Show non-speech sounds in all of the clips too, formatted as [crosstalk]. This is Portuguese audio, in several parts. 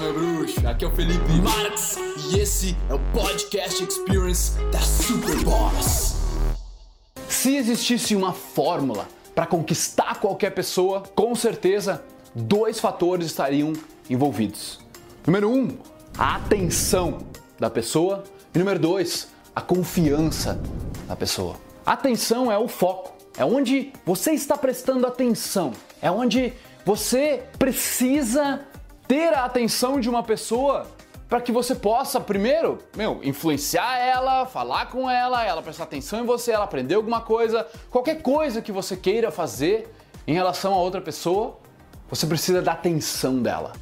meu bruxo. Aqui é o Felipe Marx e esse é o Podcast Experience da Superboss. Se existisse uma fórmula para conquistar qualquer pessoa, com certeza dois fatores estariam envolvidos. Número um, a atenção da pessoa e número dois, a confiança da pessoa. Atenção é o foco, é onde você está prestando atenção, é onde você precisa ter a atenção de uma pessoa para que você possa, primeiro, meu, influenciar ela, falar com ela, ela prestar atenção em você, ela aprender alguma coisa, qualquer coisa que você queira fazer em relação a outra pessoa, você precisa da atenção dela.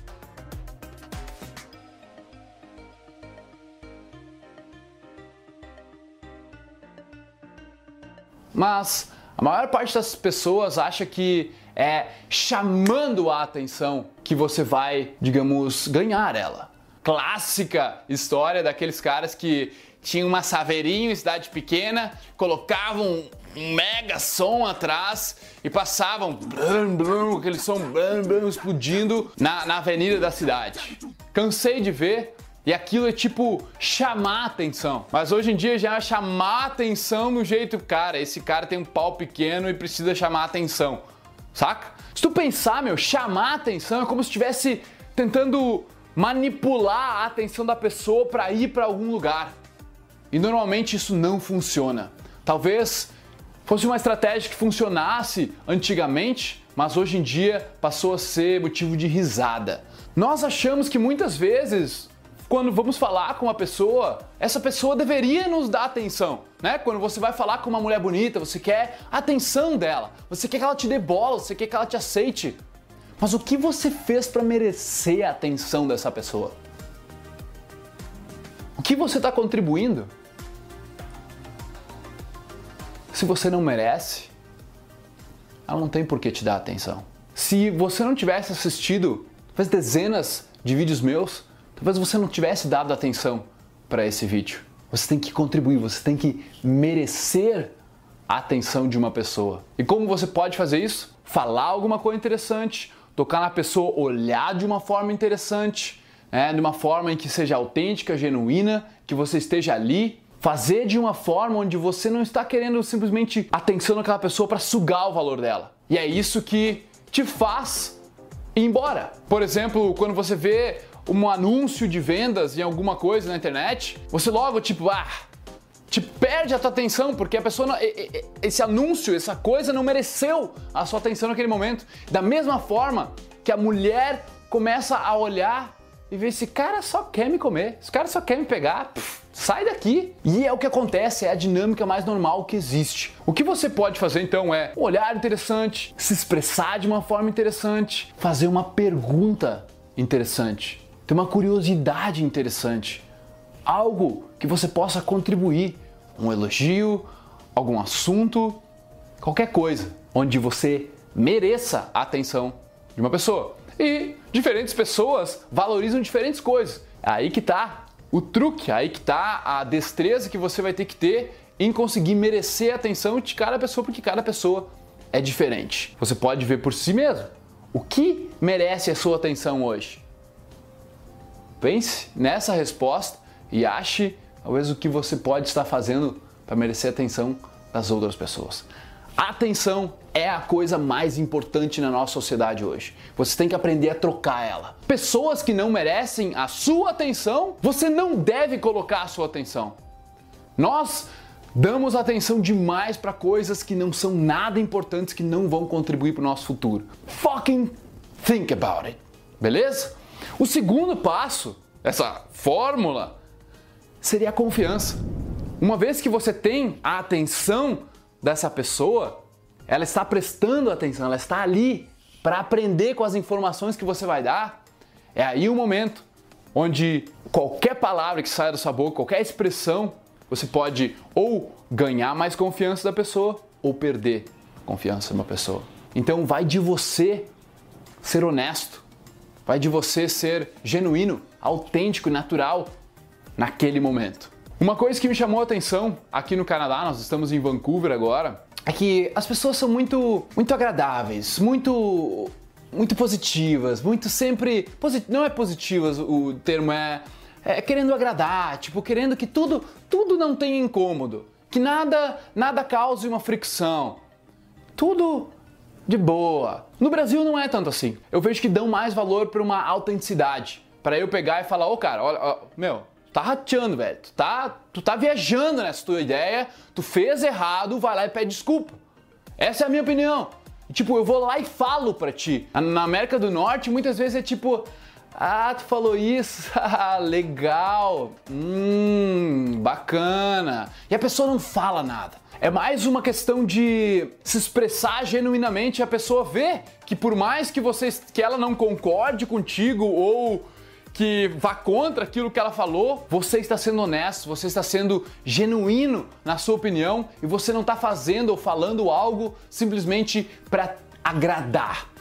Mas a maior parte das pessoas acha que é chamando a atenção que você vai, digamos, ganhar ela. Clássica história daqueles caras que tinham uma saveirinho em cidade pequena, colocavam um mega som atrás e passavam blum, blum, aquele som blum, blum, explodindo na, na avenida da cidade. Cansei de ver e aquilo é tipo chamar atenção. Mas hoje em dia já é chamar atenção no jeito, cara, esse cara tem um pau pequeno e precisa chamar atenção. Saca? Se tu pensar, meu, chamar atenção é como se estivesse tentando manipular a atenção da pessoa para ir para algum lugar. E normalmente isso não funciona. Talvez fosse uma estratégia que funcionasse antigamente, mas hoje em dia passou a ser motivo de risada. Nós achamos que muitas vezes quando vamos falar com uma pessoa, essa pessoa deveria nos dar atenção, né? Quando você vai falar com uma mulher bonita, você quer a atenção dela, você quer que ela te dê bola, você quer que ela te aceite. Mas o que você fez para merecer a atenção dessa pessoa? O que você está contribuindo? Se você não merece, ela não tem por que te dar atenção. Se você não tivesse assistido talvez dezenas de vídeos meus, Talvez você não tivesse dado atenção para esse vídeo. Você tem que contribuir, você tem que merecer a atenção de uma pessoa. E como você pode fazer isso? Falar alguma coisa interessante, tocar na pessoa, olhar de uma forma interessante, né? de uma forma em que seja autêntica, genuína, que você esteja ali. Fazer de uma forma onde você não está querendo simplesmente atenção naquela pessoa para sugar o valor dela. E é isso que te faz ir embora. Por exemplo, quando você vê um anúncio de vendas em alguma coisa na internet, você logo tipo, ah, te perde a tua atenção porque a pessoa, esse anúncio, essa coisa não mereceu a sua atenção naquele momento. Da mesma forma que a mulher começa a olhar e ver esse cara só quer me comer, esse cara só quer me pegar, pff, sai daqui. E é o que acontece, é a dinâmica mais normal que existe. O que você pode fazer então é olhar interessante, se expressar de uma forma interessante, fazer uma pergunta interessante ter uma curiosidade interessante, algo que você possa contribuir, um elogio, algum assunto, qualquer coisa, onde você mereça a atenção de uma pessoa. E diferentes pessoas valorizam diferentes coisas. É aí que tá o truque, é aí que tá a destreza que você vai ter que ter em conseguir merecer a atenção de cada pessoa, porque cada pessoa é diferente. Você pode ver por si mesmo o que merece a sua atenção hoje. Pense nessa resposta e ache talvez o que você pode estar fazendo para merecer a atenção das outras pessoas. Atenção é a coisa mais importante na nossa sociedade hoje. Você tem que aprender a trocar ela. Pessoas que não merecem a sua atenção, você não deve colocar a sua atenção. Nós damos atenção demais para coisas que não são nada importantes, que não vão contribuir para o nosso futuro. Fucking think about it. Beleza? O segundo passo, essa fórmula, seria a confiança. Uma vez que você tem a atenção dessa pessoa, ela está prestando atenção, ela está ali para aprender com as informações que você vai dar. É aí o momento onde qualquer palavra que saia da sua boca, qualquer expressão, você pode ou ganhar mais confiança da pessoa ou perder confiança de uma pessoa. Então vai de você ser honesto, vai de você ser genuíno, autêntico e natural naquele momento. Uma coisa que me chamou a atenção aqui no Canadá, nós estamos em Vancouver agora, é que as pessoas são muito, muito agradáveis, muito muito positivas, muito sempre. Não é positivas o termo, é, é querendo agradar, tipo, querendo que tudo, tudo não tenha incômodo, que nada, nada cause uma fricção. Tudo de boa. No Brasil não é tanto assim. Eu vejo que dão mais valor para uma autenticidade. Para eu pegar e falar, ô oh, cara, olha, ó, meu, tá rateando, velho. Tu tá, tu tá viajando nessa tua ideia, tu fez errado, vai lá e pede desculpa. Essa é a minha opinião. Tipo, eu vou lá e falo pra ti. Na América do Norte, muitas vezes é tipo, ah, tu falou isso, [laughs] ah, legal, hum, bacana. E a pessoa não fala nada. É mais uma questão de se expressar genuinamente. A pessoa vê que por mais que você, que ela não concorde contigo ou que vá contra aquilo que ela falou, você está sendo honesto, você está sendo genuíno na sua opinião e você não está fazendo ou falando algo simplesmente para agradar.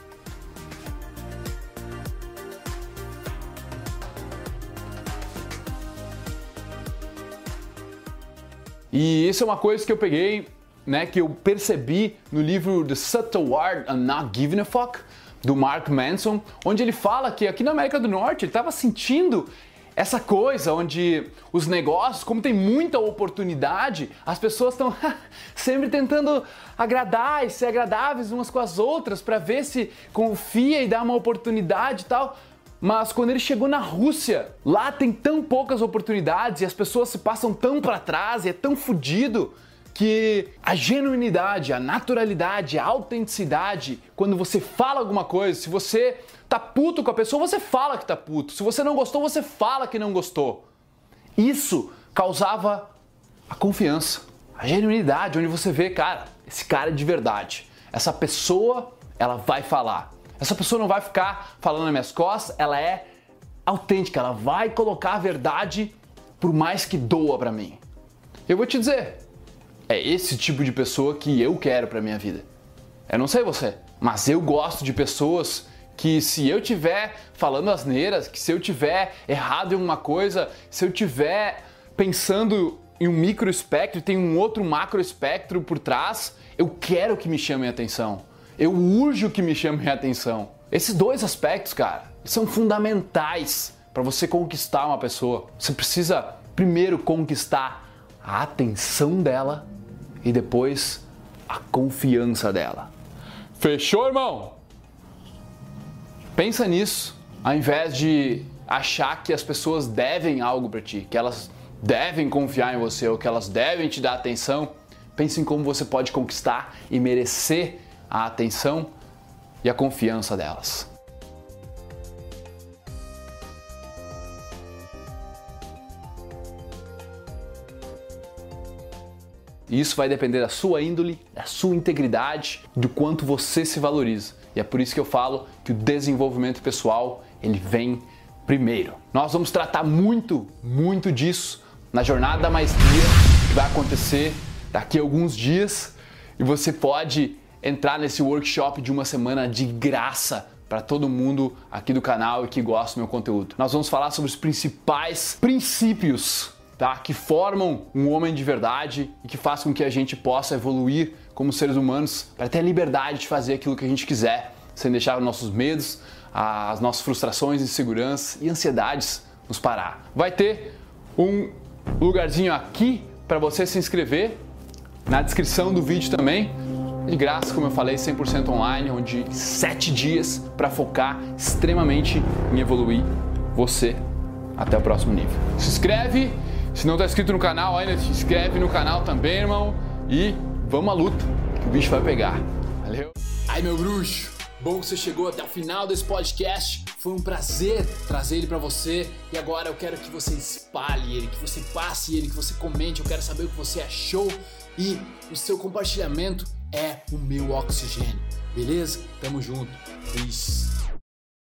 E isso é uma coisa que eu peguei, né, que eu percebi no livro The Subtle Art of Not Giving a Fuck, do Mark Manson, onde ele fala que aqui na América do Norte ele estava sentindo essa coisa onde os negócios, como tem muita oportunidade, as pessoas estão [laughs] sempre tentando agradar e ser agradáveis umas com as outras para ver se confia e dá uma oportunidade e tal. Mas quando ele chegou na Rússia, lá tem tão poucas oportunidades e as pessoas se passam tão para trás e é tão fodido que a genuinidade, a naturalidade, a autenticidade, quando você fala alguma coisa, se você tá puto com a pessoa, você fala que tá puto. Se você não gostou, você fala que não gostou. Isso causava a confiança, a genuinidade, onde você vê, cara, esse cara é de verdade. Essa pessoa, ela vai falar. Essa pessoa não vai ficar falando nas minhas costas, ela é autêntica, ela vai colocar a verdade por mais que doa para mim. Eu vou te dizer, é esse tipo de pessoa que eu quero para minha vida. Eu não sei você, mas eu gosto de pessoas que se eu tiver falando asneiras, que se eu tiver errado em uma coisa, se eu tiver pensando em um micro espectro tem um outro macro espectro por trás, eu quero que me chamem a atenção eu urjo que me chamem a atenção. Esses dois aspectos, cara, são fundamentais para você conquistar uma pessoa. Você precisa primeiro conquistar a atenção dela e depois a confiança dela. Fechou, irmão? Pensa nisso, ao invés de achar que as pessoas devem algo para ti, que elas devem confiar em você ou que elas devem te dar atenção. Pense em como você pode conquistar e merecer a atenção e a confiança delas. E isso vai depender da sua índole, da sua integridade, do quanto você se valoriza. E é por isso que eu falo que o desenvolvimento pessoal, ele vem primeiro. Nós vamos tratar muito, muito disso na jornada da maestria, que vai acontecer daqui a alguns dias, e você pode entrar nesse workshop de uma semana de graça para todo mundo aqui do canal e que gosta do meu conteúdo. Nós vamos falar sobre os principais princípios tá? que formam um homem de verdade e que faz com que a gente possa evoluir como seres humanos para ter a liberdade de fazer aquilo que a gente quiser, sem deixar os nossos medos, as nossas frustrações, inseguranças e ansiedades nos parar. Vai ter um lugarzinho aqui para você se inscrever na descrição do vídeo também de graça, como eu falei, 100% online, onde 7 dias para focar extremamente em evoluir você até o próximo nível. Se inscreve, se não está inscrito no canal ainda, se inscreve no canal também, irmão, e vamos à luta, que o bicho vai pegar. Valeu! Aí, meu bruxo, bom que você chegou até o final desse podcast. Foi um prazer trazer ele para você e agora eu quero que você espalhe ele, que você passe ele, que você comente. Eu quero saber o que você achou e o seu compartilhamento é o meu oxigênio. Beleza? Tamo junto. Peace.